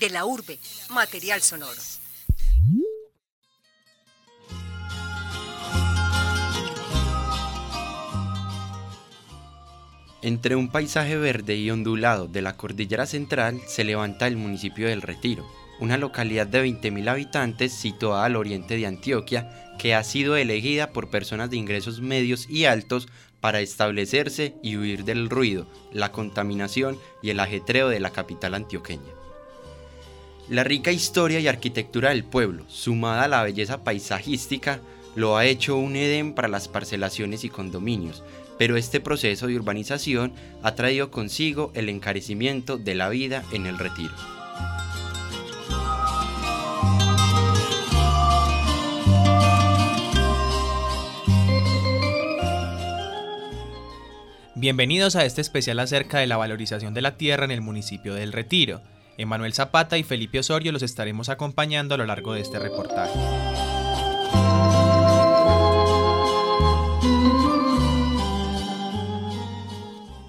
De la urbe, material sonoro. Entre un paisaje verde y ondulado de la cordillera central se levanta el municipio del Retiro, una localidad de 20.000 habitantes situada al oriente de Antioquia que ha sido elegida por personas de ingresos medios y altos para establecerse y huir del ruido, la contaminación y el ajetreo de la capital antioqueña. La rica historia y arquitectura del pueblo, sumada a la belleza paisajística, lo ha hecho un Edén para las parcelaciones y condominios, pero este proceso de urbanización ha traído consigo el encarecimiento de la vida en el retiro. Bienvenidos a este especial acerca de la valorización de la tierra en el municipio del Retiro. Emanuel Zapata y Felipe Osorio los estaremos acompañando a lo largo de este reportaje.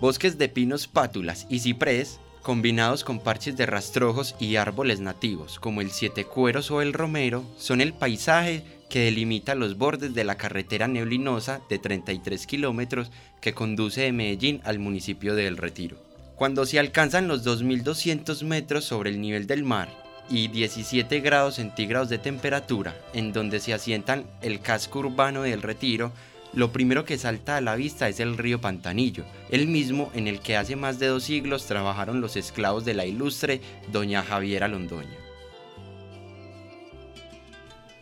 Bosques de pinos pátulas y ciprés, combinados con parches de rastrojos y árboles nativos, como el siete cueros o el romero, son el paisaje que delimita los bordes de la carretera neblinosa de 33 kilómetros que conduce de Medellín al municipio de El Retiro. Cuando se alcanzan los 2.200 metros sobre el nivel del mar y 17 grados centígrados de temperatura, en donde se asientan el casco urbano del Retiro, lo primero que salta a la vista es el río Pantanillo, el mismo en el que hace más de dos siglos trabajaron los esclavos de la ilustre doña Javiera Londoño.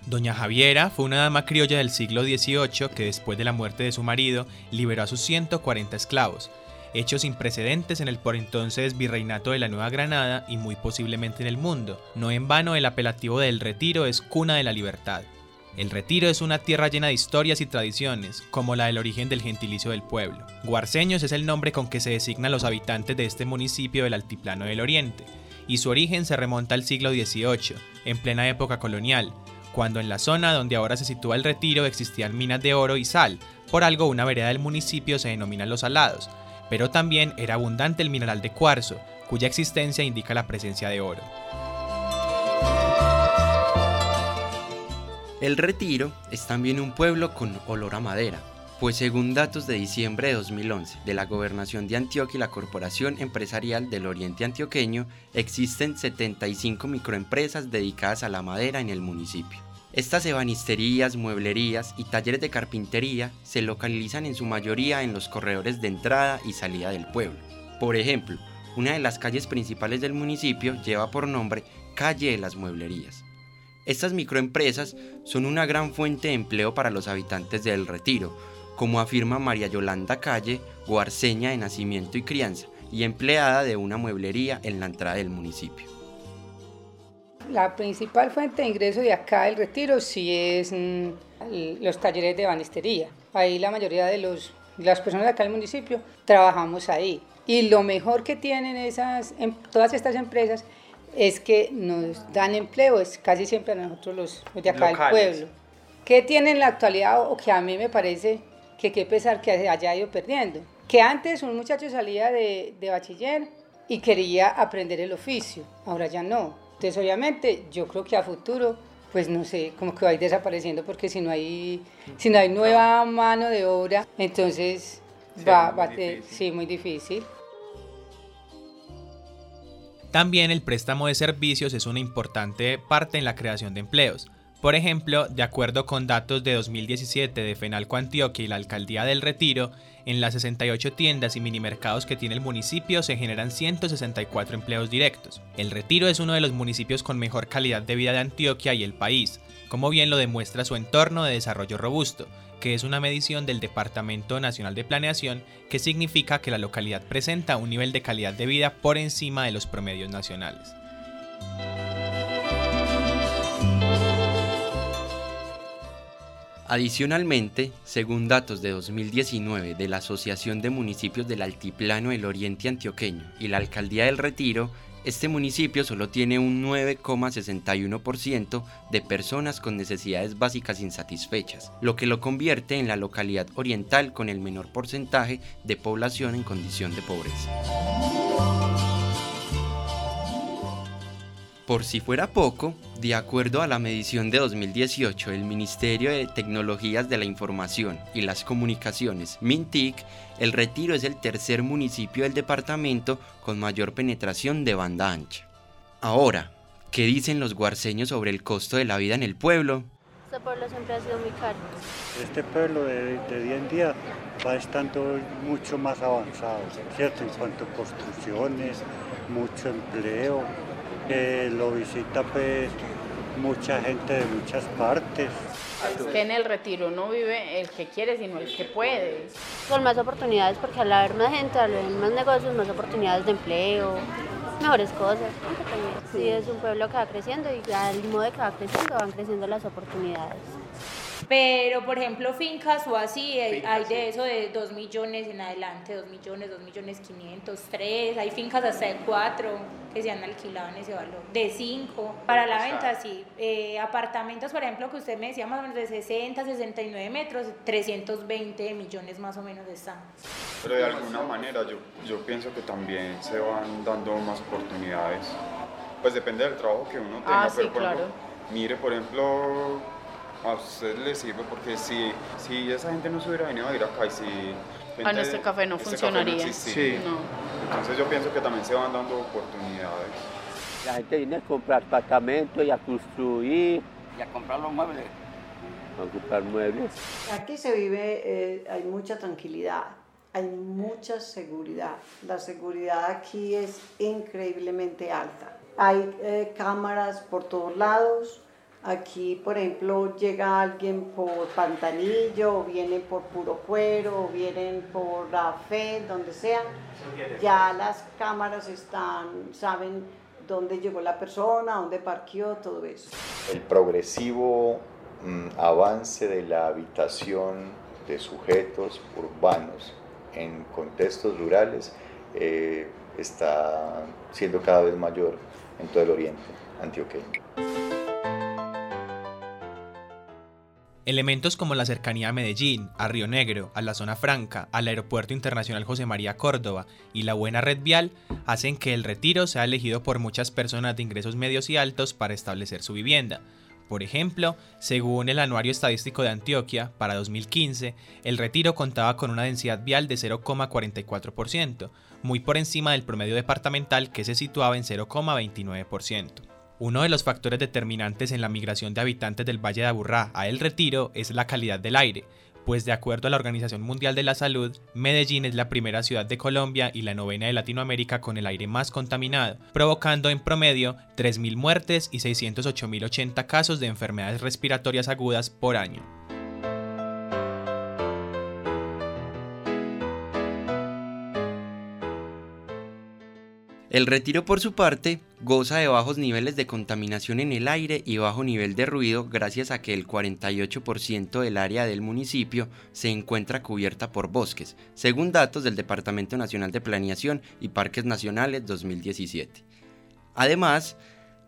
Doña Javiera fue una dama criolla del siglo XVIII que después de la muerte de su marido liberó a sus 140 esclavos, hechos sin precedentes en el por entonces virreinato de la Nueva Granada y muy posiblemente en el mundo. No en vano el apelativo del Retiro es cuna de la libertad. El Retiro es una tierra llena de historias y tradiciones, como la del origen del gentilicio del pueblo. Guarceños es el nombre con que se designan los habitantes de este municipio del Altiplano del Oriente, y su origen se remonta al siglo XVIII, en plena época colonial, cuando en la zona donde ahora se sitúa el Retiro existían minas de oro y sal, por algo una vereda del municipio se denomina Los Salados, pero también era abundante el mineral de cuarzo, cuya existencia indica la presencia de oro. El Retiro es también un pueblo con olor a madera, pues según datos de diciembre de 2011 de la Gobernación de Antioquia y la Corporación Empresarial del Oriente Antioqueño, existen 75 microempresas dedicadas a la madera en el municipio. Estas ebanisterías, mueblerías y talleres de carpintería se localizan en su mayoría en los corredores de entrada y salida del pueblo. Por ejemplo, una de las calles principales del municipio lleva por nombre Calle de las Mueblerías. Estas microempresas son una gran fuente de empleo para los habitantes del Retiro, como afirma María Yolanda Calle, guarceña de nacimiento y crianza y empleada de una mueblería en la entrada del municipio. La principal fuente de ingreso de acá del Retiro sí es mm, los talleres de banistería. Ahí la mayoría de los, las personas de acá del municipio trabajamos ahí. Y lo mejor que tienen esas, em, todas estas empresas es que nos dan empleo, es casi siempre a nosotros los, de acá del pueblo. ¿Qué tiene en la actualidad o que a mí me parece que qué pesar que se haya ido perdiendo? Que antes un muchacho salía de, de bachiller y quería aprender el oficio, ahora ya no. Entonces obviamente yo creo que a futuro pues no sé, como que va a ir desapareciendo porque si no hay, si no hay nueva mano de obra, entonces va, va a ser sí, muy difícil. También el préstamo de servicios es una importante parte en la creación de empleos. Por ejemplo, de acuerdo con datos de 2017 de Fenalco Antioquia y la Alcaldía del Retiro, en las 68 tiendas y minimercados que tiene el municipio se generan 164 empleos directos. El Retiro es uno de los municipios con mejor calidad de vida de Antioquia y el país, como bien lo demuestra su entorno de desarrollo robusto, que es una medición del Departamento Nacional de Planeación que significa que la localidad presenta un nivel de calidad de vida por encima de los promedios nacionales. Adicionalmente, según datos de 2019 de la Asociación de Municipios del Altiplano del Oriente Antioqueño y la Alcaldía del Retiro, este municipio solo tiene un 9,61% de personas con necesidades básicas insatisfechas, lo que lo convierte en la localidad oriental con el menor porcentaje de población en condición de pobreza. Por si fuera poco, de acuerdo a la medición de 2018 del Ministerio de Tecnologías de la Información y las Comunicaciones, MINTIC, El Retiro es el tercer municipio del departamento con mayor penetración de banda ancha. Ahora, ¿qué dicen los guarceños sobre el costo de la vida en el pueblo? Este pueblo siempre ha sido muy caro. Este pueblo de, de día en día va estando mucho más avanzado, ¿cierto? En cuanto a construcciones, mucho empleo, lo visita pues mucha gente de muchas partes. Es que en el retiro no vive el que quiere, sino el que puede. Son más oportunidades porque al haber más gente, al haber más negocios, más oportunidades de empleo, mejores cosas. Sí, es un pueblo que va creciendo y al modo de que va creciendo van creciendo las oportunidades. Pero, por ejemplo, fincas o así, hay, hay de eso de 2 millones en adelante, 2 millones, 2 millones 500, 3, hay fincas hasta de 4 que se han alquilado en ese valor, de 5 para la venta, sí. Eh, apartamentos, por ejemplo, que usted me decía más o menos de 60, 69 metros, 320 millones más o menos están. Pero de alguna manera yo, yo pienso que también se van dando más oportunidades. Pues depende del trabajo que uno tenga, Ah, sí, pero por ejemplo, claro. mire, por ejemplo, a usted le sirve porque si, si esa gente no se hubiera venido a vivir acá y si... Ah, en este café no funcionaría. existiría. No. Entonces yo pienso que también se van dando oportunidades. La gente viene a comprar apartamentos y a construir. Y a comprar los muebles. A comprar muebles. Aquí se vive, eh, hay mucha tranquilidad, hay mucha seguridad. La seguridad aquí es increíblemente alta. Hay eh, cámaras por todos lados. Aquí, por ejemplo, llega alguien por Pantanillo, o vienen por Puro Cuero, o vienen por La Fe, donde sea. Ya las cámaras están, saben dónde llegó la persona, dónde parqueó, todo eso. El progresivo mm, avance de la habitación de sujetos urbanos en contextos rurales eh, está siendo cada vez mayor en todo el oriente antioqueño. Elementos como la cercanía a Medellín, a Río Negro, a la zona franca, al Aeropuerto Internacional José María Córdoba y la buena red vial hacen que el retiro sea elegido por muchas personas de ingresos medios y altos para establecer su vivienda. Por ejemplo, según el Anuario Estadístico de Antioquia, para 2015, el retiro contaba con una densidad vial de 0,44%, muy por encima del promedio departamental que se situaba en 0,29%. Uno de los factores determinantes en la migración de habitantes del Valle de Aburrá a El Retiro es la calidad del aire, pues de acuerdo a la Organización Mundial de la Salud, Medellín es la primera ciudad de Colombia y la novena de Latinoamérica con el aire más contaminado, provocando en promedio 3.000 muertes y 608.080 casos de enfermedades respiratorias agudas por año. El retiro por su parte goza de bajos niveles de contaminación en el aire y bajo nivel de ruido gracias a que el 48% del área del municipio se encuentra cubierta por bosques, según datos del Departamento Nacional de Planeación y Parques Nacionales 2017. Además,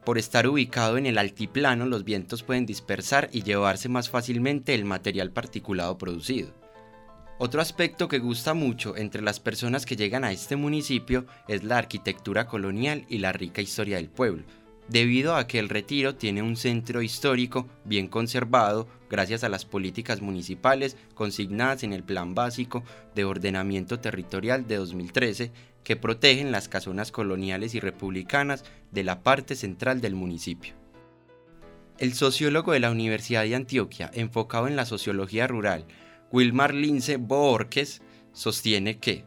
por estar ubicado en el altiplano, los vientos pueden dispersar y llevarse más fácilmente el material particulado producido. Otro aspecto que gusta mucho entre las personas que llegan a este municipio es la arquitectura colonial y la rica historia del pueblo, debido a que el retiro tiene un centro histórico bien conservado gracias a las políticas municipales consignadas en el Plan Básico de Ordenamiento Territorial de 2013 que protegen las casonas coloniales y republicanas de la parte central del municipio. El sociólogo de la Universidad de Antioquia, enfocado en la sociología rural, Wilmar Lince Borges sostiene que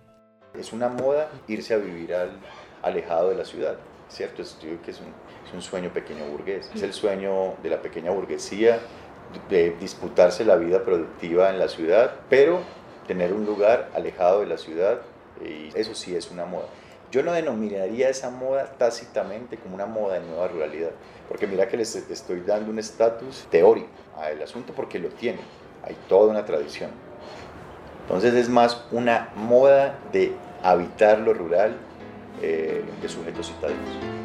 es una moda irse a vivir al, alejado de la ciudad, ¿cierto? Es, un, es un, sueño pequeño burgués, es el sueño de la pequeña burguesía de disputarse la vida productiva en la ciudad, pero tener un lugar alejado de la ciudad, y eso sí es una moda. Yo no denominaría esa moda tácitamente como una moda de nueva ruralidad, porque mira que les estoy dando un estatus teórico al asunto porque lo tiene hay toda una tradición. Entonces es más una moda de habitar lo rural eh, de sujetos citadinos.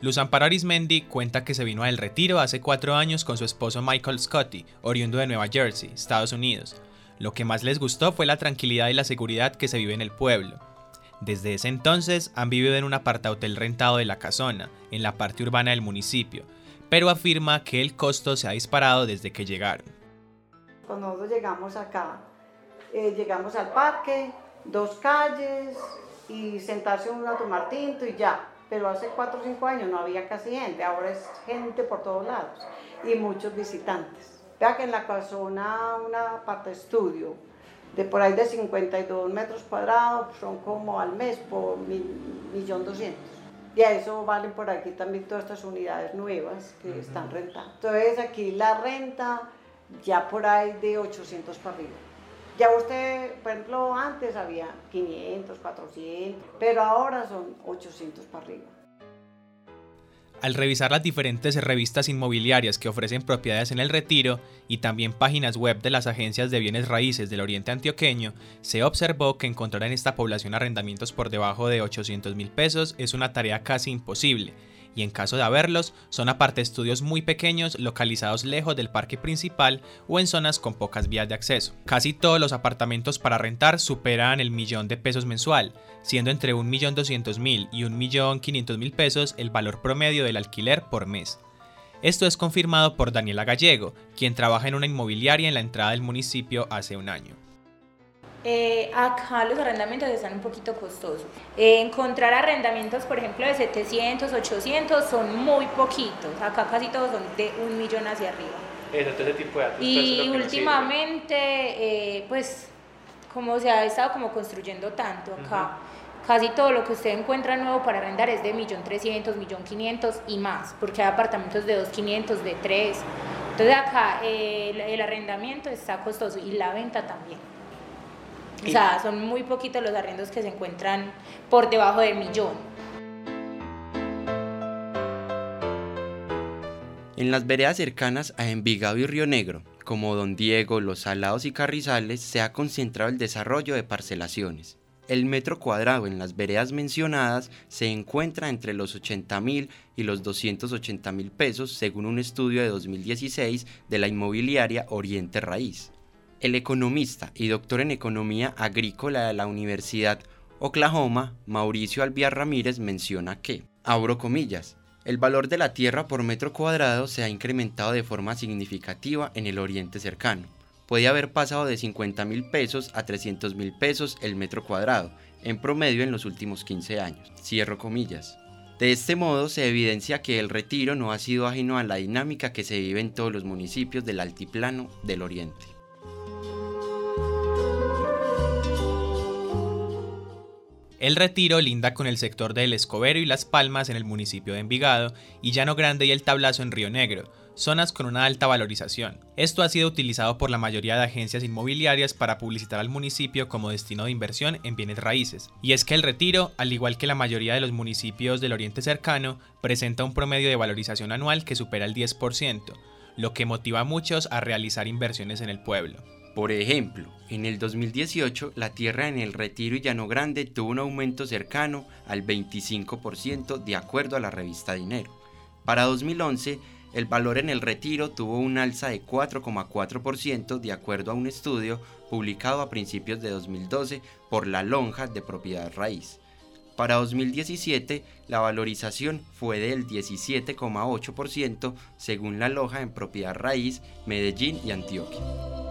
Luz Amparo Arismendi cuenta que se vino a El Retiro hace cuatro años con su esposo Michael Scotty, oriundo de Nueva Jersey, Estados Unidos. Lo que más les gustó fue la tranquilidad y la seguridad que se vive en el pueblo. Desde ese entonces han vivido en un apartahotel rentado de La Casona, en la parte urbana del municipio, pero afirma que el costo se ha disparado desde que llegaron. Cuando nosotros llegamos acá, eh, llegamos al parque, dos calles y sentarse uno a tomar tinto y ya. Pero hace 4 o 5 años no había casi gente, ahora es gente por todos lados y muchos visitantes. Vea que en la casona, una parte estudio, de por ahí de 52 metros cuadrados, son como al mes por 1.200.000. De a eso valen por aquí también todas estas unidades nuevas que están rentando. Entonces aquí la renta ya por ahí de 800 para arriba. Ya usted, por ejemplo, antes había 500, 400, pero ahora son 800 para arriba. Al revisar las diferentes revistas inmobiliarias que ofrecen propiedades en el retiro y también páginas web de las agencias de bienes raíces del oriente antioqueño, se observó que encontrar en esta población arrendamientos por debajo de 800 mil pesos es una tarea casi imposible, y en caso de haberlos, son aparte estudios muy pequeños localizados lejos del parque principal o en zonas con pocas vías de acceso. Casi todos los apartamentos para rentar superan el millón de pesos mensual, siendo entre 1.200.000 y 1.500.000 pesos el valor promedio del alquiler por mes. Esto es confirmado por Daniela Gallego, quien trabaja en una inmobiliaria en la entrada del municipio hace un año. Eh, acá los arrendamientos están un poquito costosos. Eh, encontrar arrendamientos, por ejemplo, de 700, 800 son muy poquitos. Acá casi todos son de un millón hacia arriba. ese tipo de Y últimamente, eh, pues, como se ha estado como construyendo tanto acá, casi todo lo que usted encuentra nuevo para arrendar es de millón trescientos, millón quinientos y más, porque hay apartamentos de dos quinientos, de tres. Entonces acá el arrendamiento está costoso y la venta también. O sea, son muy poquitos los arriendos que se encuentran por debajo del millón. En las veredas cercanas a Envigado y Río Negro, como Don Diego, Los Salados y Carrizales, se ha concentrado el desarrollo de parcelaciones. El metro cuadrado en las veredas mencionadas se encuentra entre los 80 mil y los 280 mil pesos según un estudio de 2016 de la inmobiliaria Oriente Raíz. El economista y doctor en economía agrícola de la Universidad Oklahoma, Mauricio Albiar Ramírez, menciona que, abro comillas, el valor de la tierra por metro cuadrado se ha incrementado de forma significativa en el oriente cercano. Puede haber pasado de 50 mil pesos a 300 mil pesos el metro cuadrado, en promedio en los últimos 15 años. Cierro comillas. De este modo se evidencia que el retiro no ha sido ajeno a la dinámica que se vive en todos los municipios del altiplano del oriente. El Retiro linda con el sector del Escobero y Las Palmas en el municipio de Envigado y Llano Grande y El Tablazo en Río Negro, zonas con una alta valorización. Esto ha sido utilizado por la mayoría de agencias inmobiliarias para publicitar al municipio como destino de inversión en bienes raíces. Y es que el Retiro, al igual que la mayoría de los municipios del Oriente Cercano, presenta un promedio de valorización anual que supera el 10%, lo que motiva a muchos a realizar inversiones en el pueblo. Por ejemplo, en el 2018 la tierra en el Retiro y Llano Grande tuvo un aumento cercano al 25% de acuerdo a la revista Dinero. Para 2011, el valor en el Retiro tuvo un alza de 4,4% de acuerdo a un estudio publicado a principios de 2012 por la Lonja de Propiedad Raíz. Para 2017, la valorización fue del 17,8% según la Loja en Propiedad Raíz, Medellín y Antioquia.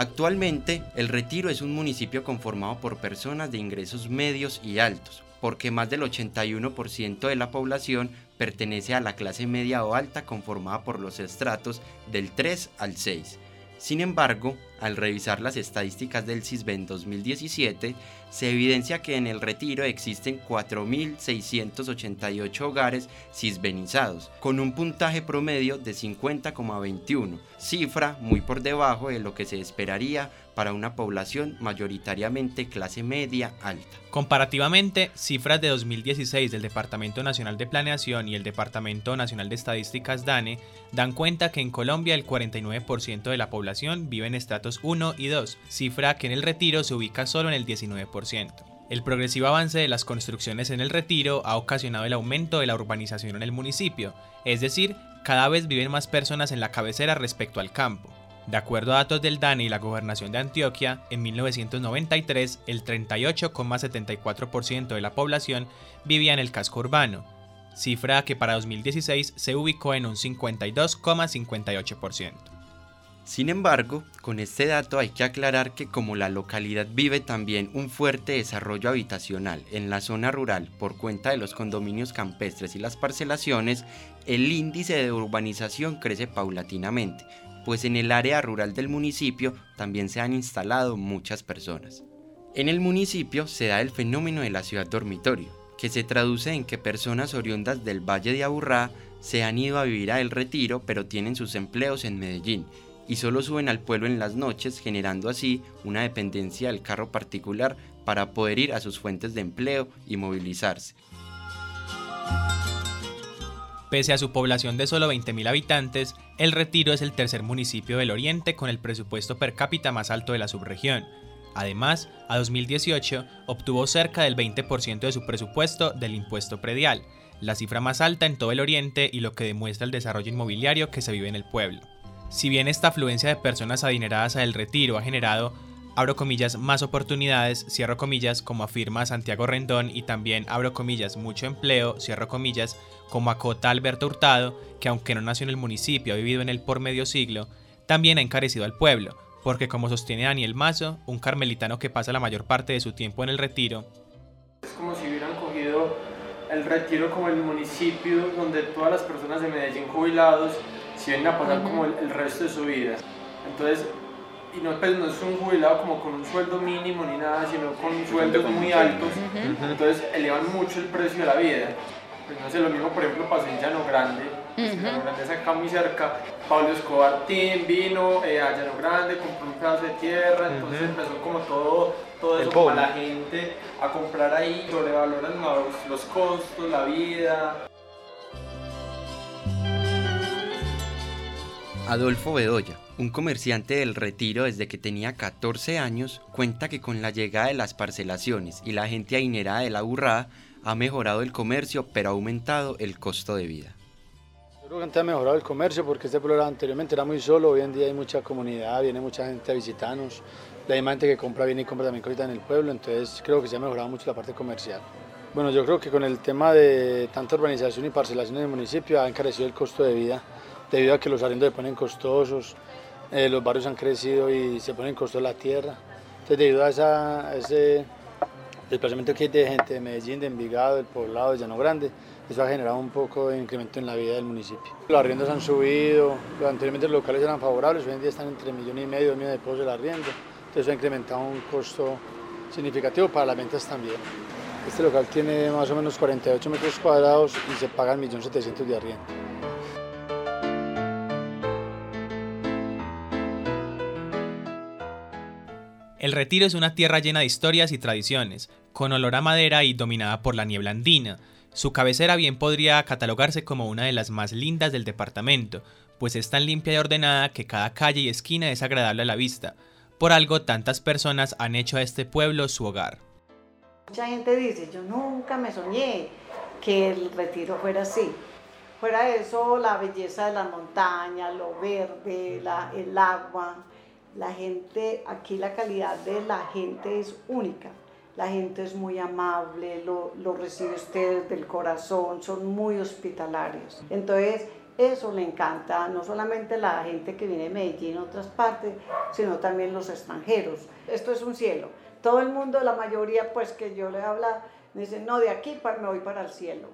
Actualmente, El Retiro es un municipio conformado por personas de ingresos medios y altos, porque más del 81% de la población pertenece a la clase media o alta conformada por los estratos del 3 al 6. Sin embargo, al revisar las estadísticas del CISBEN 2017, se evidencia que en el retiro existen 4.688 hogares cisbenizados, con un puntaje promedio de 50,21, cifra muy por debajo de lo que se esperaría para una población mayoritariamente clase media alta. Comparativamente, cifras de 2016 del Departamento Nacional de Planeación y el Departamento Nacional de Estadísticas DANE dan cuenta que en Colombia el 49% de la población vive en estratos 1 y 2, cifra que en el retiro se ubica solo en el 19%. El progresivo avance de las construcciones en el retiro ha ocasionado el aumento de la urbanización en el municipio, es decir, cada vez viven más personas en la cabecera respecto al campo. De acuerdo a datos del DANE y la Gobernación de Antioquia, en 1993 el 38,74% de la población vivía en el casco urbano, cifra que para 2016 se ubicó en un 52,58%. Sin embargo, con este dato hay que aclarar que como la localidad vive también un fuerte desarrollo habitacional en la zona rural por cuenta de los condominios campestres y las parcelaciones, el índice de urbanización crece paulatinamente, pues en el área rural del municipio también se han instalado muchas personas. En el municipio se da el fenómeno de la ciudad dormitorio, que se traduce en que personas oriundas del Valle de Aburrá se han ido a vivir a El Retiro pero tienen sus empleos en Medellín y solo suben al pueblo en las noches generando así una dependencia del carro particular para poder ir a sus fuentes de empleo y movilizarse. Pese a su población de solo 20.000 habitantes, El Retiro es el tercer municipio del Oriente con el presupuesto per cápita más alto de la subregión. Además, a 2018 obtuvo cerca del 20% de su presupuesto del impuesto predial, la cifra más alta en todo el Oriente y lo que demuestra el desarrollo inmobiliario que se vive en el pueblo. Si bien esta afluencia de personas adineradas a El Retiro ha generado abro comillas, más oportunidades, cierro comillas, como afirma Santiago Rendón, y también abro comillas, mucho empleo, cierro comillas, como acota Alberto Hurtado, que aunque no nació en el municipio, ha vivido en él por medio siglo, también ha encarecido al pueblo, porque como sostiene Daniel Mazo, un carmelitano que pasa la mayor parte de su tiempo en el retiro, es como si hubieran cogido el retiro como el municipio donde todas las personas de Medellín jubilados se vienen a pasar como el, el resto de su vida. Entonces, y no, pues, no es un jubilado como con un sueldo mínimo ni nada, sino con sueldos muy altos, entonces elevan mucho el precio de la vida. Pues no sé, lo mismo por ejemplo pasó en Llano Grande, pues, Llano Grande es acá muy cerca, Pablo Escobar Team vino eh, a Llano Grande, compró un pedazo de tierra, entonces empezó como todo, todo eso para la gente a comprar ahí, sobrevaloran los, los costos, la vida. Adolfo Bedoya, un comerciante del retiro desde que tenía 14 años, cuenta que con la llegada de las parcelaciones y la gente ainerada de la burrada ha mejorado el comercio pero ha aumentado el costo de vida. Yo creo que antes ha mejorado el comercio porque este pueblo anteriormente era muy solo, hoy en día hay mucha comunidad, viene mucha gente a visitarnos, la misma gente que compra viene y compra también cositas en el pueblo, entonces creo que se ha mejorado mucho la parte comercial. Bueno, yo creo que con el tema de tanta urbanización y parcelación en el municipio ha encarecido el costo de vida debido a que los arriendos se ponen costosos, eh, los barrios han crecido y se ponen costosos la tierra. Entonces, debido a, ese desplazamiento que hay de gente de Medellín, de Envigado, del Poblado, de Llano Grande, eso ha generado un poco de incremento en la vida del municipio. Los arriendos han subido, anteriormente los locales eran favorables, hoy en día están entre millón y medio, dos millones de pesos el arriendo, entonces eso ha incrementado un costo significativo para las ventas también. Este local tiene más o menos 48 metros cuadrados y se pagan 1.700.000 de arriendo. El Retiro es una tierra llena de historias y tradiciones, con olor a madera y dominada por la niebla andina. Su cabecera bien podría catalogarse como una de las más lindas del departamento, pues es tan limpia y ordenada que cada calle y esquina es agradable a la vista. Por algo tantas personas han hecho a este pueblo su hogar. Mucha gente dice, yo nunca me soñé que el retiro fuera así. Fuera eso, la belleza de la montaña, lo verde, el agua, la gente, aquí la calidad de la gente es única. La gente es muy amable, lo, lo recibe ustedes del corazón, son muy hospitalarios. Entonces, eso le encanta no solamente la gente que viene de Medellín, otras partes, sino también los extranjeros. Esto es un cielo. Todo el mundo, la mayoría, pues que yo le habla, me dicen, no, de aquí me voy para el cielo.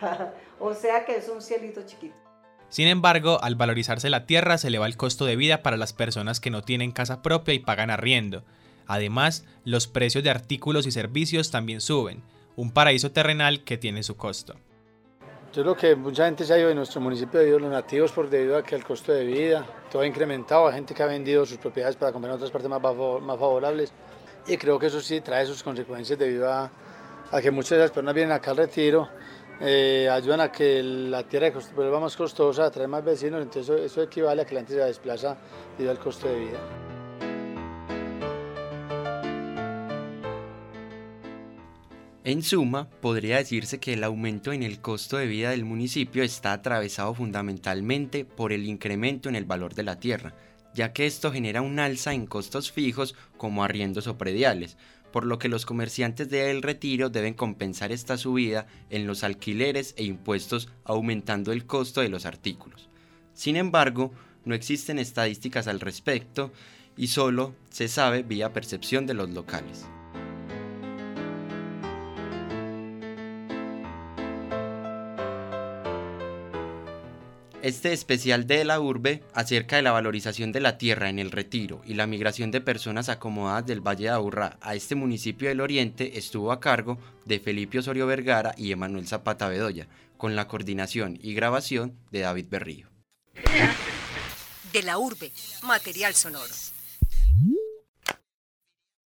o sea que es un cielito chiquito. Sin embargo, al valorizarse la tierra se eleva el costo de vida para las personas que no tienen casa propia y pagan arriendo. Además, los precios de artículos y servicios también suben, un paraíso terrenal que tiene su costo. Yo creo que mucha gente se ha ido de nuestro municipio debido a los nativos por debido a que el costo de vida, todo ha incrementado, hay gente que ha vendido sus propiedades para comprar en otras partes más, más favorables y creo que eso sí trae sus consecuencias debido a, a que muchas de las personas vienen acá al retiro eh, ayudan a que la tierra se vuelva más costosa, atrae más vecinos, entonces eso, eso, equivale a que la gente se desplaza debido al costo de vida. En suma, podría decirse que el aumento en el costo de vida del municipio está atravesado fundamentalmente por el incremento en el valor de la tierra, ya que esto genera un alza en costos fijos como arriendos o prediales, por lo que los comerciantes de El Retiro deben compensar esta subida en los alquileres e impuestos aumentando el costo de los artículos. Sin embargo, no existen estadísticas al respecto y solo se sabe vía percepción de los locales. Este especial de la urbe acerca de la valorización de la tierra en el retiro y la migración de personas acomodadas del Valle de Aburrá a este municipio del Oriente estuvo a cargo de Felipe Osorio Vergara y Emanuel Zapata Bedoya, con la coordinación y grabación de David Berrío. De la urbe, material sonoro.